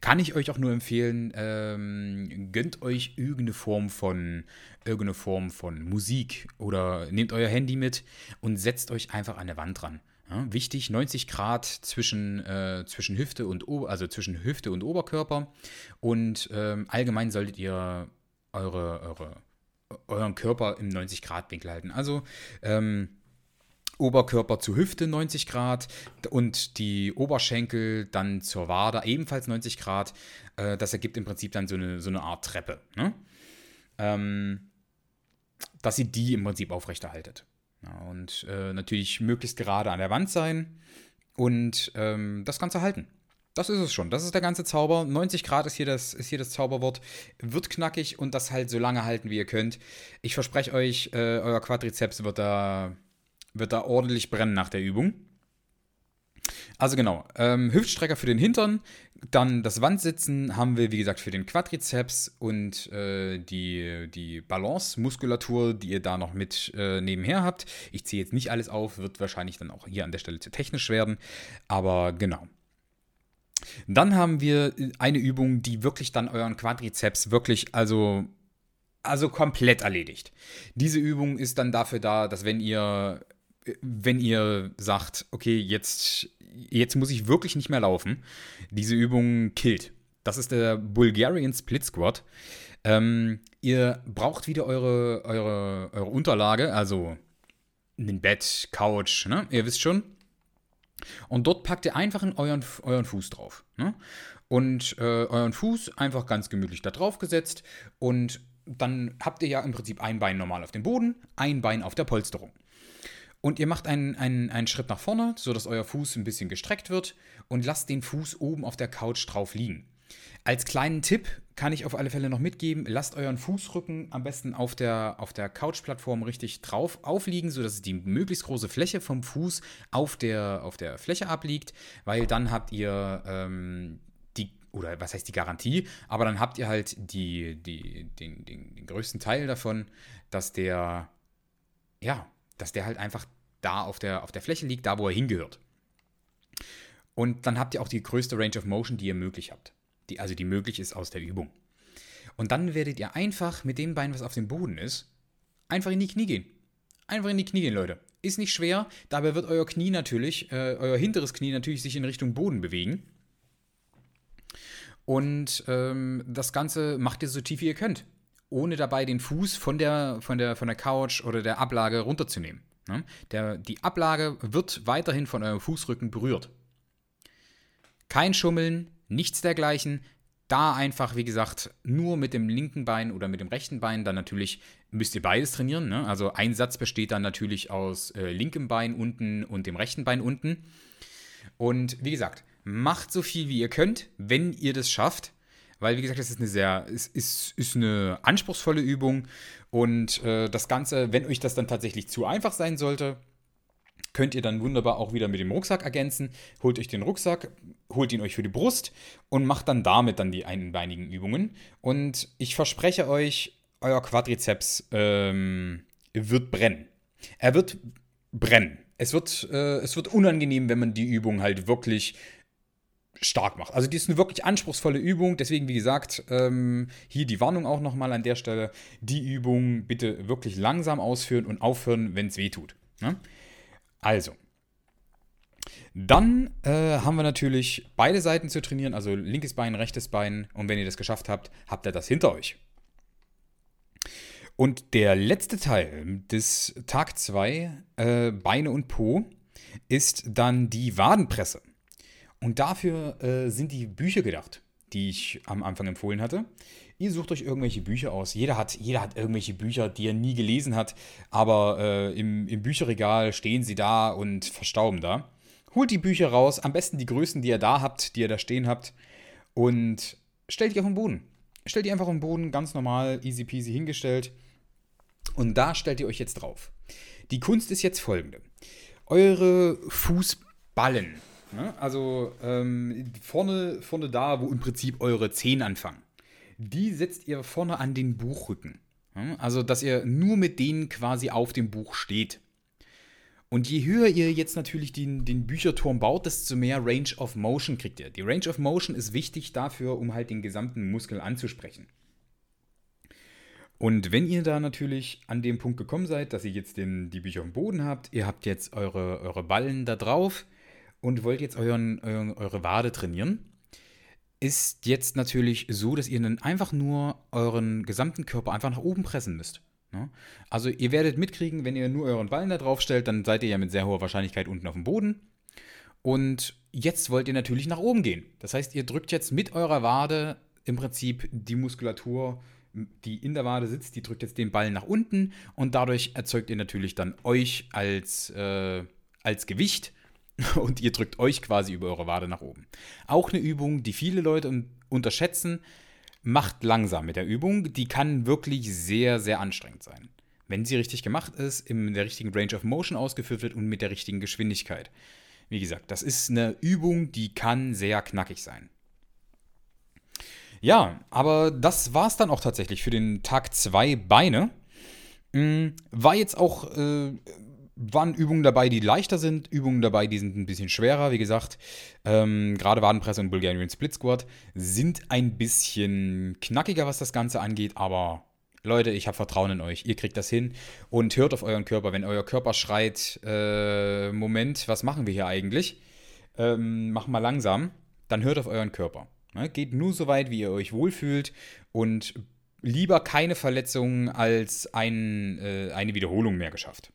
Kann ich euch auch nur empfehlen. Ähm, gönnt euch irgendeine Form von irgendeine Form von Musik oder nehmt euer Handy mit und setzt euch einfach an der Wand dran. Ja, wichtig, 90 Grad zwischen, äh, zwischen Hüfte und also zwischen Hüfte und Oberkörper. Und ähm, allgemein solltet ihr eure, eure, euren Körper im 90-Grad-Winkel halten. Also ähm, Oberkörper zu Hüfte 90 Grad und die Oberschenkel dann zur Wade ebenfalls 90 Grad. Äh, das ergibt im Prinzip dann so eine, so eine Art Treppe. Ne? Ähm, dass ihr die im Prinzip aufrechterhaltet. Und äh, natürlich möglichst gerade an der Wand sein und ähm, das Ganze halten. Das ist es schon. Das ist der ganze Zauber. 90 Grad ist hier, das, ist hier das Zauberwort. Wird knackig und das halt so lange halten, wie ihr könnt. Ich verspreche euch, äh, euer Quadrizeps wird da, wird da ordentlich brennen nach der Übung. Also genau, ähm, Hüftstrecker für den Hintern, dann das Wandsitzen haben wir, wie gesagt, für den Quadrizeps und äh, die, die Balance-Muskulatur, die ihr da noch mit äh, nebenher habt. Ich ziehe jetzt nicht alles auf, wird wahrscheinlich dann auch hier an der Stelle zu technisch werden, aber genau. Dann haben wir eine Übung, die wirklich dann euren Quadrizeps wirklich, also also komplett erledigt. Diese Übung ist dann dafür da, dass wenn ihr wenn ihr sagt, okay, jetzt, jetzt muss ich wirklich nicht mehr laufen, diese Übung killt. Das ist der Bulgarian Split Squat. Ähm, ihr braucht wieder eure, eure, eure Unterlage, also ein Bett, Couch, ne? ihr wisst schon. Und dort packt ihr einfach euren, euren Fuß drauf. Ne? Und äh, euren Fuß einfach ganz gemütlich da drauf gesetzt. Und dann habt ihr ja im Prinzip ein Bein normal auf dem Boden, ein Bein auf der Polsterung. Und ihr macht einen, einen, einen Schritt nach vorne, sodass euer Fuß ein bisschen gestreckt wird und lasst den Fuß oben auf der Couch drauf liegen. Als kleinen Tipp kann ich auf alle Fälle noch mitgeben, lasst euren Fußrücken am besten auf der, auf der Couchplattform richtig drauf aufliegen, sodass die möglichst große Fläche vom Fuß auf der, auf der Fläche abliegt, weil dann habt ihr ähm, die, oder was heißt die Garantie, aber dann habt ihr halt die, die, den, den, den größten Teil davon, dass der, ja, dass der halt einfach da auf der, auf der Fläche liegt, da wo er hingehört. Und dann habt ihr auch die größte Range of Motion, die ihr möglich habt. Die, also die möglich ist aus der Übung. Und dann werdet ihr einfach mit dem Bein, was auf dem Boden ist, einfach in die Knie gehen. Einfach in die Knie gehen, Leute. Ist nicht schwer, dabei wird euer Knie natürlich, äh, euer hinteres Knie natürlich sich in Richtung Boden bewegen. Und ähm, das Ganze macht ihr so tief wie ihr könnt ohne dabei den Fuß von der, von der, von der Couch oder der Ablage runterzunehmen. Ne? Der, die Ablage wird weiterhin von eurem Fußrücken berührt. Kein Schummeln, nichts dergleichen. da einfach, wie gesagt, nur mit dem linken Bein oder mit dem rechten Bein, dann natürlich müsst ihr beides trainieren. Ne? Also ein Satz besteht dann natürlich aus äh, linkem Bein unten und dem rechten Bein unten. Und wie gesagt, macht so viel wie ihr könnt, wenn ihr das schafft. Weil, wie gesagt, das ist eine sehr, ist, ist, ist eine anspruchsvolle Übung. Und äh, das Ganze, wenn euch das dann tatsächlich zu einfach sein sollte, könnt ihr dann wunderbar auch wieder mit dem Rucksack ergänzen. Holt euch den Rucksack, holt ihn euch für die Brust und macht dann damit dann die einbeinigen Übungen. Und ich verspreche euch, euer Quadrizeps ähm, wird brennen. Er wird brennen. Es wird, äh, es wird unangenehm, wenn man die Übung halt wirklich stark macht. Also die ist eine wirklich anspruchsvolle Übung. Deswegen, wie gesagt, ähm, hier die Warnung auch nochmal an der Stelle. Die Übung bitte wirklich langsam ausführen und aufhören, wenn es weh tut. Ne? Also, dann äh, haben wir natürlich beide Seiten zu trainieren, also linkes Bein, rechtes Bein. Und wenn ihr das geschafft habt, habt ihr das hinter euch. Und der letzte Teil des Tag 2, äh, Beine und Po, ist dann die Wadenpresse. Und dafür äh, sind die Bücher gedacht, die ich am Anfang empfohlen hatte. Ihr sucht euch irgendwelche Bücher aus. Jeder hat, jeder hat irgendwelche Bücher, die er nie gelesen hat, aber äh, im, im Bücherregal stehen sie da und verstauben da. Holt die Bücher raus, am besten die Größen, die ihr da habt, die ihr da stehen habt, und stellt die auf den Boden. Stellt die einfach auf den Boden, ganz normal, easy peasy hingestellt. Und da stellt ihr euch jetzt drauf. Die Kunst ist jetzt folgende. Eure Fußballen, ne? also ähm, vorne, vorne da, wo im Prinzip eure Zehen anfangen die setzt ihr vorne an den Buchrücken. Also, dass ihr nur mit denen quasi auf dem Buch steht. Und je höher ihr jetzt natürlich den, den Bücherturm baut, desto mehr Range of Motion kriegt ihr. Die Range of Motion ist wichtig dafür, um halt den gesamten Muskel anzusprechen. Und wenn ihr da natürlich an dem Punkt gekommen seid, dass ihr jetzt den, die Bücher dem Boden habt, ihr habt jetzt eure, eure Ballen da drauf und wollt jetzt euren, euren, eure Wade trainieren, ist jetzt natürlich so, dass ihr dann einfach nur euren gesamten Körper einfach nach oben pressen müsst. Ne? Also ihr werdet mitkriegen, wenn ihr nur euren Ballen da drauf stellt, dann seid ihr ja mit sehr hoher Wahrscheinlichkeit unten auf dem Boden. Und jetzt wollt ihr natürlich nach oben gehen. Das heißt, ihr drückt jetzt mit eurer Wade im Prinzip die Muskulatur, die in der Wade sitzt, die drückt jetzt den Ball nach unten und dadurch erzeugt ihr natürlich dann euch als, äh, als Gewicht [LAUGHS] und ihr drückt euch quasi über eure Wade nach oben. Auch eine Übung, die viele Leute unterschätzen. Macht langsam mit der Übung. Die kann wirklich sehr, sehr anstrengend sein. Wenn sie richtig gemacht ist, in der richtigen Range of Motion ausgeführt wird und mit der richtigen Geschwindigkeit. Wie gesagt, das ist eine Übung, die kann sehr knackig sein. Ja, aber das war es dann auch tatsächlich für den Tag 2 Beine. Hm, war jetzt auch äh, waren Übungen dabei, die leichter sind, Übungen dabei, die sind ein bisschen schwerer. Wie gesagt, ähm, gerade Wadenpresse und Bulgarian Split Squat sind ein bisschen knackiger, was das Ganze angeht, aber Leute, ich habe Vertrauen in euch. Ihr kriegt das hin und hört auf euren Körper. Wenn euer Körper schreit, äh, Moment, was machen wir hier eigentlich? Ähm, mach mal langsam, dann hört auf euren Körper. Ne? Geht nur so weit, wie ihr euch wohlfühlt und lieber keine Verletzungen als ein, äh, eine Wiederholung mehr geschafft.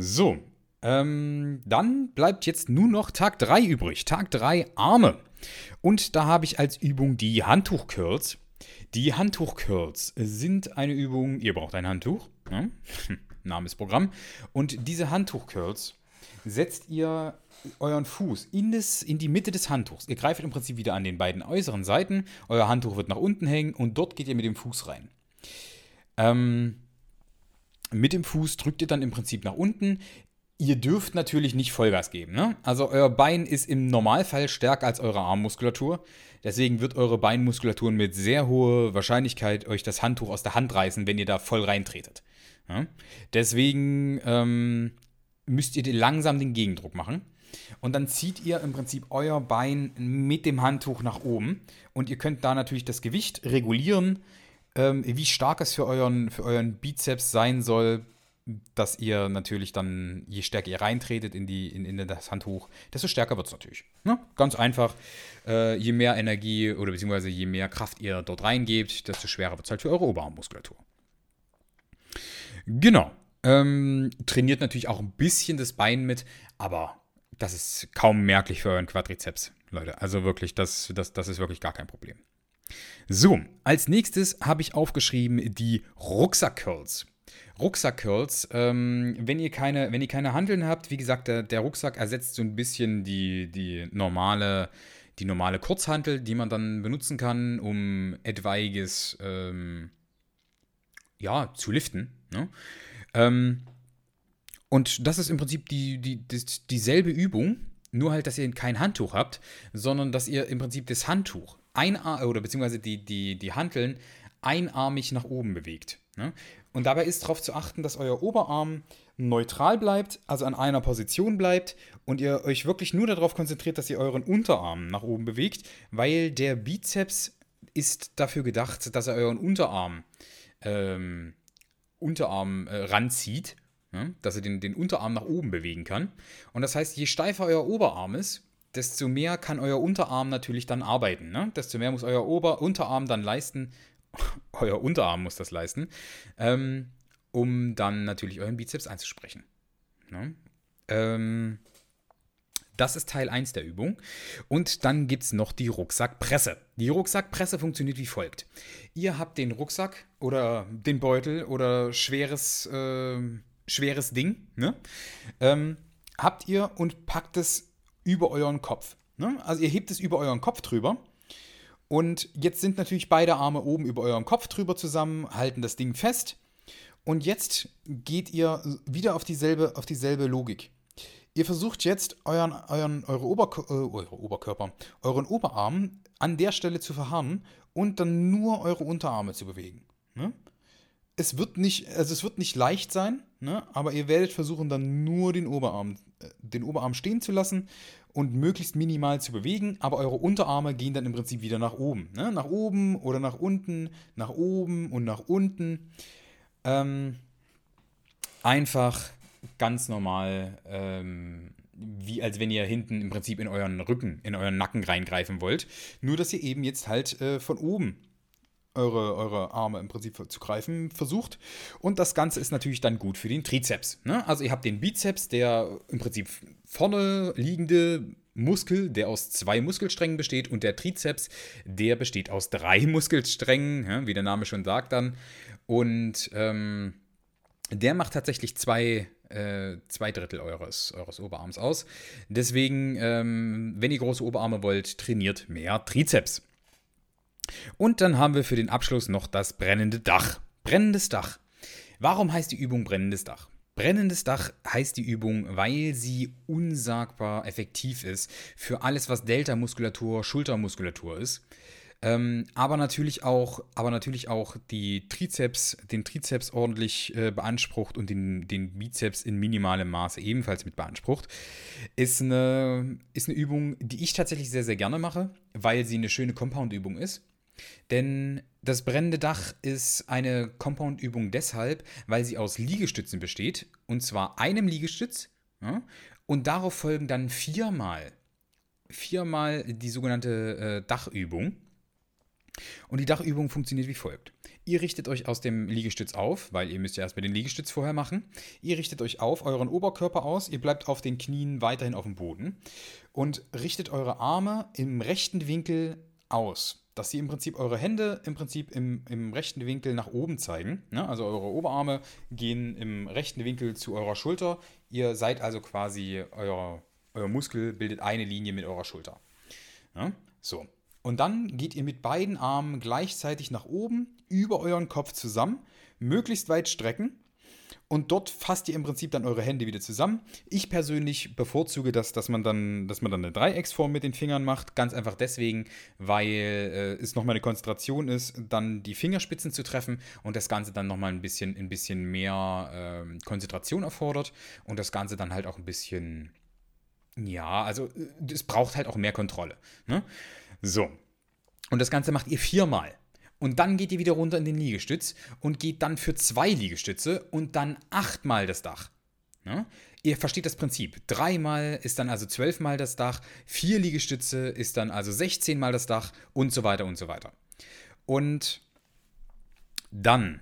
So, ähm, dann bleibt jetzt nur noch Tag 3 übrig. Tag 3 Arme. Und da habe ich als Übung die Handtuchcurls. Die Handtuchcurls sind eine Übung, ihr braucht ein Handtuch. Ja? [LAUGHS] Name ist Programm. Und diese Handtuchcurls setzt ihr euren Fuß in, das, in die Mitte des Handtuchs. Ihr greift im Prinzip wieder an den beiden äußeren Seiten. Euer Handtuch wird nach unten hängen und dort geht ihr mit dem Fuß rein. Ähm, mit dem Fuß drückt ihr dann im Prinzip nach unten. Ihr dürft natürlich nicht Vollgas geben. Ne? Also euer Bein ist im Normalfall stärker als eure Armmuskulatur. Deswegen wird eure Beinmuskulatur mit sehr hoher Wahrscheinlichkeit euch das Handtuch aus der Hand reißen, wenn ihr da voll reintretet. Ja? Deswegen ähm, müsst ihr langsam den Gegendruck machen. Und dann zieht ihr im Prinzip euer Bein mit dem Handtuch nach oben. Und ihr könnt da natürlich das Gewicht regulieren ähm, wie stark es für euren, für euren Bizeps sein soll, dass ihr natürlich dann, je stärker ihr reintretet in, die, in, in das Handtuch, desto stärker wird es natürlich. Ne? Ganz einfach. Äh, je mehr Energie oder beziehungsweise je mehr Kraft ihr dort reingebt, desto schwerer wird es halt für eure Oberarmmuskulatur. Genau. Ähm, trainiert natürlich auch ein bisschen das Bein mit, aber das ist kaum merklich für euren Quadrizeps, Leute. Also wirklich, das, das, das ist wirklich gar kein Problem. So, als nächstes habe ich aufgeschrieben die Rucksack-Curls. Rucksack-Curls, ähm, wenn, ihr keine, wenn ihr keine Handeln habt, wie gesagt, der, der Rucksack ersetzt so ein bisschen die, die normale die normale Kurzhantel, die man dann benutzen kann, um etwaiges ähm, ja, zu liften. Ne? Ähm, und das ist im Prinzip die, die, die, dieselbe Übung, nur halt, dass ihr kein Handtuch habt, sondern dass ihr im Prinzip das Handtuch ein, oder beziehungsweise die, die, die Hanteln einarmig nach oben bewegt. Ne? Und dabei ist darauf zu achten, dass euer Oberarm neutral bleibt, also an einer Position bleibt und ihr euch wirklich nur darauf konzentriert, dass ihr euren Unterarm nach oben bewegt, weil der Bizeps ist dafür gedacht, dass er euren Unterarm, ähm, Unterarm äh, ranzieht, ja, dass er den, den Unterarm nach oben bewegen kann. Und das heißt, je steifer euer Oberarm ist, desto mehr kann euer Unterarm natürlich dann arbeiten. Ne? Desto mehr muss euer Ober Unterarm dann leisten, [LAUGHS] euer Unterarm muss das leisten, ähm, um dann natürlich euren Bizeps einzusprechen. Ne? Ähm, das ist Teil 1 der Übung. Und dann gibt es noch die Rucksackpresse. Die Rucksackpresse funktioniert wie folgt. Ihr habt den Rucksack oder den Beutel oder schweres, äh, schweres Ding, ne? ähm, habt ihr und packt es über euren Kopf. Ne? Also ihr hebt es über euren Kopf drüber. Und jetzt sind natürlich beide Arme oben über euren Kopf drüber zusammen, halten das Ding fest. Und jetzt geht ihr wieder auf dieselbe, auf dieselbe Logik. Ihr versucht jetzt euren, euren, eure, Oberk äh, eure Oberkörper, euren Oberarm an der Stelle zu verharren und dann nur eure Unterarme zu bewegen. Ne? Es wird nicht, also es wird nicht leicht sein, ne? aber ihr werdet versuchen, dann nur den Oberarm, äh, den Oberarm stehen zu lassen und möglichst minimal zu bewegen, aber eure Unterarme gehen dann im Prinzip wieder nach oben. Ne? Nach oben oder nach unten, nach oben und nach unten. Ähm, einfach ganz normal, ähm, wie als wenn ihr hinten im Prinzip in euren Rücken, in euren Nacken reingreifen wollt. Nur, dass ihr eben jetzt halt äh, von oben eure, eure Arme im Prinzip zu greifen versucht. Und das Ganze ist natürlich dann gut für den Trizeps. Ne? Also ihr habt den Bizeps, der im Prinzip vorne liegende Muskel, der aus zwei Muskelsträngen besteht, und der Trizeps, der besteht aus drei [LAUGHS] Muskelsträngen, ja, wie der Name schon sagt dann. Und ähm, der macht tatsächlich zwei, äh, zwei Drittel eures, eures Oberarms aus. Deswegen, ähm, wenn ihr große Oberarme wollt, trainiert mehr Trizeps. Und dann haben wir für den Abschluss noch das brennende Dach. Brennendes Dach. Warum heißt die Übung brennendes Dach? Brennendes Dach heißt die Übung, weil sie unsagbar effektiv ist für alles, was Delta-Muskulatur, Schultermuskulatur ist. Ähm, aber natürlich auch, aber natürlich auch die Trizeps, den Trizeps ordentlich äh, beansprucht und den, den Bizeps in minimalem Maße ebenfalls mit beansprucht. Ist eine, ist eine Übung, die ich tatsächlich sehr, sehr gerne mache, weil sie eine schöne Compound-Übung ist. Denn das brennende Dach ist eine Compound-Übung deshalb, weil sie aus Liegestützen besteht. Und zwar einem Liegestütz. Ja, und darauf folgen dann viermal, viermal die sogenannte äh, Dachübung. Und die Dachübung funktioniert wie folgt. Ihr richtet euch aus dem Liegestütz auf, weil ihr müsst ja erstmal den Liegestütz vorher machen. Ihr richtet euch auf, euren Oberkörper aus, ihr bleibt auf den Knien weiterhin auf dem Boden und richtet eure Arme im rechten Winkel aus. Dass sie im Prinzip eure Hände im Prinzip im, im rechten Winkel nach oben zeigen. Ne? Also eure Oberarme gehen im rechten Winkel zu eurer Schulter. Ihr seid also quasi, euer, euer Muskel bildet eine Linie mit eurer Schulter. Ja? So, und dann geht ihr mit beiden Armen gleichzeitig nach oben über euren Kopf zusammen, möglichst weit strecken. Und dort fasst ihr im Prinzip dann eure Hände wieder zusammen. Ich persönlich bevorzuge das, dass man dann, dass man dann eine Dreiecksform mit den Fingern macht. Ganz einfach deswegen, weil äh, es nochmal eine Konzentration ist, dann die Fingerspitzen zu treffen und das Ganze dann nochmal ein bisschen, ein bisschen mehr äh, Konzentration erfordert und das Ganze dann halt auch ein bisschen, ja, also äh, es braucht halt auch mehr Kontrolle. Ne? So. Und das Ganze macht ihr viermal. Und dann geht ihr wieder runter in den Liegestütz und geht dann für zwei Liegestütze und dann achtmal das Dach. Ja? Ihr versteht das Prinzip. Dreimal ist dann also zwölfmal das Dach, vier Liegestütze ist dann also 16 mal das Dach und so weiter und so weiter. Und dann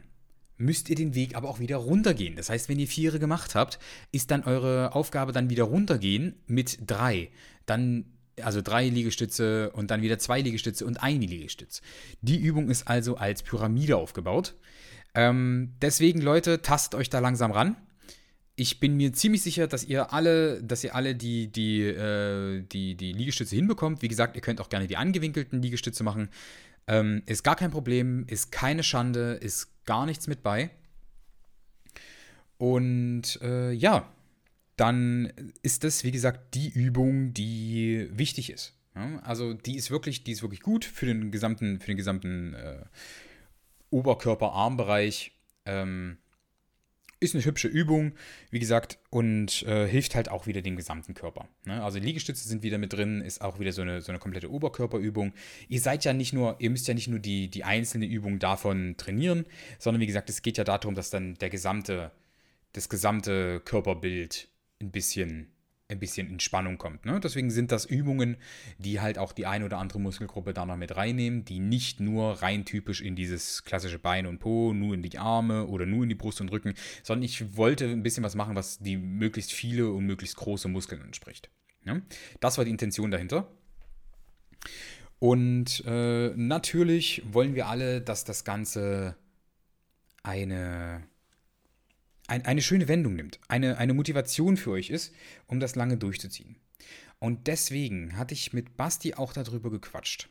müsst ihr den Weg aber auch wieder runtergehen. Das heißt, wenn ihr Viere gemacht habt, ist dann eure Aufgabe dann wieder runtergehen mit drei. Dann also drei Liegestütze und dann wieder zwei Liegestütze und ein Liegestütz. Die Übung ist also als Pyramide aufgebaut. Ähm, deswegen, Leute, tastet euch da langsam ran. Ich bin mir ziemlich sicher, dass ihr alle, dass ihr alle die, die, äh, die, die Liegestütze hinbekommt. Wie gesagt, ihr könnt auch gerne die angewinkelten Liegestütze machen. Ähm, ist gar kein Problem, ist keine Schande, ist gar nichts mit bei. Und äh, ja, dann ist das, wie gesagt, die Übung, die wichtig ist. Ja, also die ist wirklich, die ist wirklich gut für den gesamten, für den gesamten äh, Oberkörper-Armbereich. Ähm, ist eine hübsche Übung, wie gesagt, und äh, hilft halt auch wieder dem gesamten Körper. Ne? Also Liegestütze sind wieder mit drin, ist auch wieder so eine, so eine komplette Oberkörperübung. Ihr seid ja nicht nur, ihr müsst ja nicht nur die, die einzelne Übung davon trainieren, sondern wie gesagt, es geht ja darum, dass dann der gesamte, das gesamte Körperbild ein bisschen, ein bisschen in Spannung kommt. Ne? Deswegen sind das Übungen, die halt auch die eine oder andere Muskelgruppe da noch mit reinnehmen, die nicht nur rein typisch in dieses klassische Bein und Po, nur in die Arme oder nur in die Brust und Rücken, sondern ich wollte ein bisschen was machen, was die möglichst viele und möglichst große Muskeln entspricht. Ne? Das war die Intention dahinter. Und äh, natürlich wollen wir alle, dass das Ganze eine ein, eine schöne Wendung nimmt, eine, eine Motivation für euch ist, um das lange durchzuziehen. Und deswegen hatte ich mit Basti auch darüber gequatscht,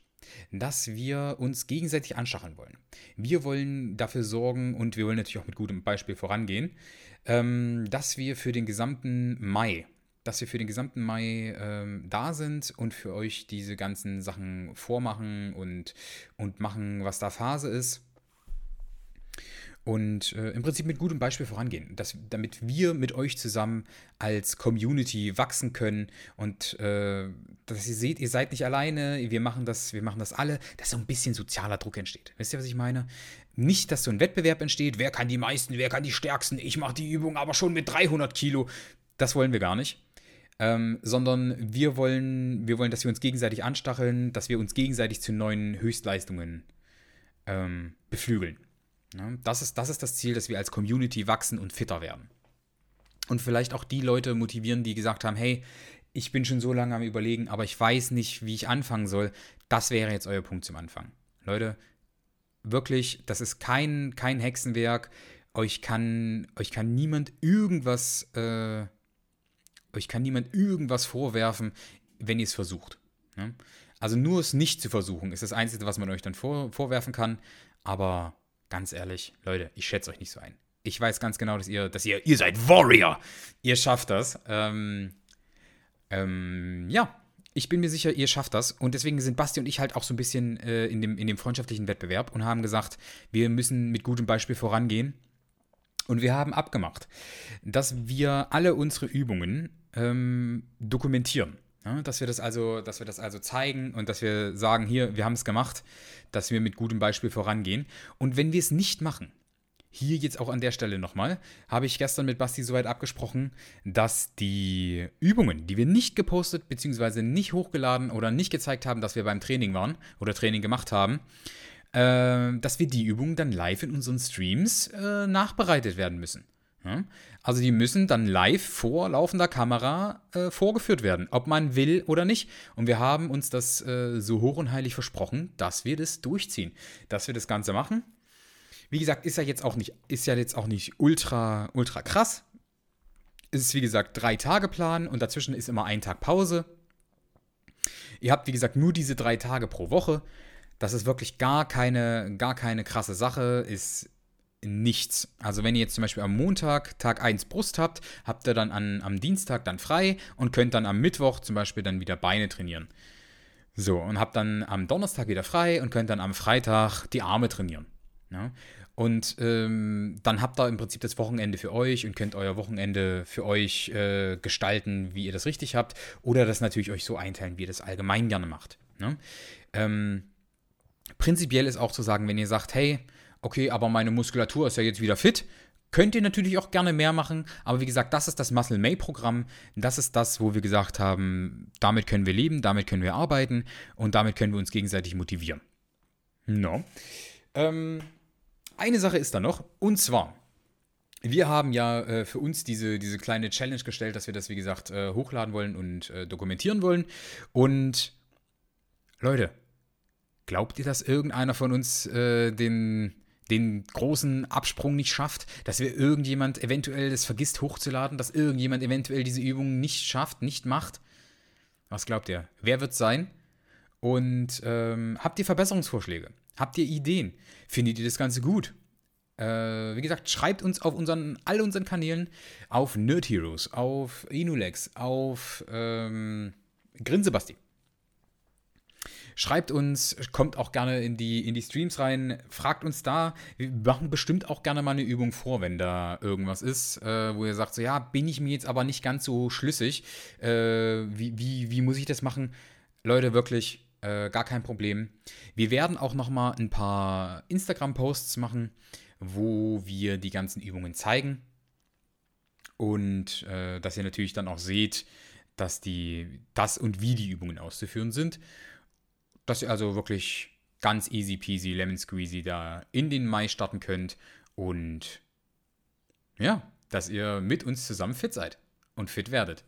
dass wir uns gegenseitig anstacheln wollen. Wir wollen dafür sorgen und wir wollen natürlich auch mit gutem Beispiel vorangehen, ähm, dass wir für den gesamten Mai, dass wir für den gesamten Mai ähm, da sind und für euch diese ganzen Sachen vormachen und, und machen, was da Phase ist und äh, im Prinzip mit gutem Beispiel vorangehen, dass, damit wir mit euch zusammen als Community wachsen können und äh, dass ihr seht, ihr seid nicht alleine, wir machen das, wir machen das alle, dass so ein bisschen sozialer Druck entsteht. Wisst ihr, was ich meine? Nicht, dass so ein Wettbewerb entsteht, wer kann die meisten, wer kann die stärksten, ich mache die Übung aber schon mit 300 Kilo. Das wollen wir gar nicht. Ähm, sondern wir wollen, wir wollen, dass wir uns gegenseitig anstacheln, dass wir uns gegenseitig zu neuen Höchstleistungen ähm, beflügeln. Ne? Das, ist, das ist das Ziel, dass wir als Community wachsen und fitter werden. Und vielleicht auch die Leute motivieren, die gesagt haben, hey, ich bin schon so lange am Überlegen, aber ich weiß nicht, wie ich anfangen soll. Das wäre jetzt euer Punkt zum Anfang. Leute, wirklich, das ist kein, kein Hexenwerk. Euch kann, euch kann niemand irgendwas, äh, euch kann niemand irgendwas vorwerfen, wenn ihr es versucht. Ne? Also nur es nicht zu versuchen, ist das Einzige, was man euch dann vor, vorwerfen kann. Aber ganz ehrlich, Leute, ich schätze euch nicht so ein. Ich weiß ganz genau, dass ihr, dass ihr, ihr seid Warrior. Ihr schafft das. Ähm, ähm, ja, ich bin mir sicher, ihr schafft das. Und deswegen sind Basti und ich halt auch so ein bisschen äh, in, dem, in dem freundschaftlichen Wettbewerb und haben gesagt, wir müssen mit gutem Beispiel vorangehen. Und wir haben abgemacht, dass wir alle unsere Übungen ähm, dokumentieren. Ja, dass wir das also, dass wir das also zeigen und dass wir sagen, hier, wir haben es gemacht, dass wir mit gutem Beispiel vorangehen. Und wenn wir es nicht machen, hier jetzt auch an der Stelle nochmal, habe ich gestern mit Basti soweit abgesprochen, dass die Übungen, die wir nicht gepostet bzw. nicht hochgeladen oder nicht gezeigt haben, dass wir beim Training waren oder Training gemacht haben, äh, dass wir die Übungen dann live in unseren Streams äh, nachbereitet werden müssen. Also die müssen dann live vor laufender Kamera äh, vorgeführt werden, ob man will oder nicht. Und wir haben uns das äh, so hoch und heilig versprochen, dass wir das durchziehen, dass wir das Ganze machen. Wie gesagt, ist ja jetzt auch nicht, ist ja jetzt auch nicht ultra, ultra krass. Es ist wie gesagt drei Tage Plan und dazwischen ist immer ein Tag Pause. Ihr habt wie gesagt nur diese drei Tage pro Woche. Das ist wirklich gar keine, gar keine krasse Sache. Ist nichts. Also wenn ihr jetzt zum Beispiel am Montag Tag 1 Brust habt, habt ihr dann an, am Dienstag dann frei und könnt dann am Mittwoch zum Beispiel dann wieder Beine trainieren. So, und habt dann am Donnerstag wieder frei und könnt dann am Freitag die Arme trainieren. Ja? Und ähm, dann habt ihr im Prinzip das Wochenende für euch und könnt euer Wochenende für euch äh, gestalten, wie ihr das richtig habt. Oder das natürlich euch so einteilen, wie ihr das allgemein gerne macht. Ne? Ähm, prinzipiell ist auch zu sagen, wenn ihr sagt, hey, okay, aber meine Muskulatur ist ja jetzt wieder fit. Könnt ihr natürlich auch gerne mehr machen, aber wie gesagt, das ist das Muscle May Programm. Das ist das, wo wir gesagt haben, damit können wir leben, damit können wir arbeiten und damit können wir uns gegenseitig motivieren. No. Ähm, eine Sache ist da noch, und zwar, wir haben ja äh, für uns diese, diese kleine Challenge gestellt, dass wir das, wie gesagt, äh, hochladen wollen und äh, dokumentieren wollen. Und Leute, glaubt ihr, dass irgendeiner von uns äh, den, den großen Absprung nicht schafft? Dass wir irgendjemand eventuell das vergisst hochzuladen? Dass irgendjemand eventuell diese Übung nicht schafft, nicht macht? Was glaubt ihr? Wer wird sein? Und ähm, habt ihr Verbesserungsvorschläge? Habt ihr Ideen? Findet ihr das Ganze gut? Äh, wie gesagt, schreibt uns auf unseren, all unseren Kanälen, auf Nerd Heroes, auf Inulex, auf ähm, Grinsebasti. Schreibt uns, kommt auch gerne in die, in die Streams rein, fragt uns da. Wir machen bestimmt auch gerne mal eine Übung vor, wenn da irgendwas ist, äh, wo ihr sagt, so ja, bin ich mir jetzt aber nicht ganz so schlüssig. Äh, wie, wie, wie muss ich das machen? Leute, wirklich, äh, gar kein Problem. Wir werden auch noch mal ein paar Instagram-Posts machen wo wir die ganzen Übungen zeigen und äh, dass ihr natürlich dann auch seht, dass die das und wie die Übungen auszuführen sind. Dass ihr also wirklich ganz easy peasy lemon squeezy da in den Mai starten könnt und ja, dass ihr mit uns zusammen fit seid und fit werdet.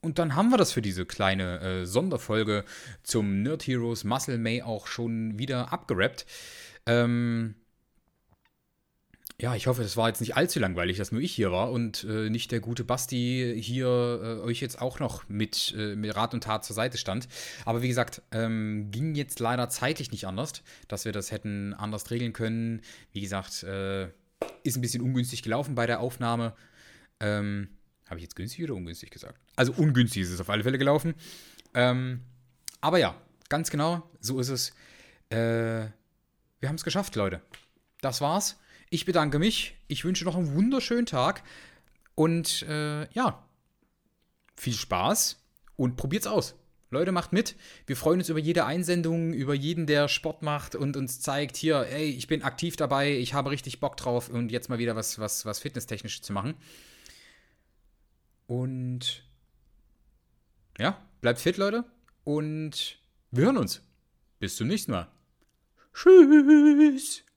Und dann haben wir das für diese kleine äh, Sonderfolge zum Nerd Heroes Muscle May auch schon wieder abgerappt. Ähm, ja, ich hoffe, es war jetzt nicht allzu langweilig, dass nur ich hier war und äh, nicht der gute Basti hier äh, euch jetzt auch noch mit, äh, mit, Rat und Tat zur Seite stand. Aber wie gesagt, ähm, ging jetzt leider zeitlich nicht anders, dass wir das hätten anders regeln können. Wie gesagt, äh, ist ein bisschen ungünstig gelaufen bei der Aufnahme. Ähm, Habe ich jetzt günstig oder ungünstig gesagt? Also ungünstig ist es auf alle Fälle gelaufen. Ähm, aber ja, ganz genau, so ist es. Äh, wir haben es geschafft, Leute. Das war's. Ich bedanke mich. Ich wünsche noch einen wunderschönen Tag. Und äh, ja, viel Spaß und probiert's aus. Leute, macht mit. Wir freuen uns über jede Einsendung, über jeden, der Sport macht und uns zeigt, hier, ey, ich bin aktiv dabei, ich habe richtig Bock drauf und jetzt mal wieder was, was, was fitnesstechnisch zu machen. Und ja, bleibt fit, Leute. Und wir hören uns. Bis zum nächsten Mal. Tschüss.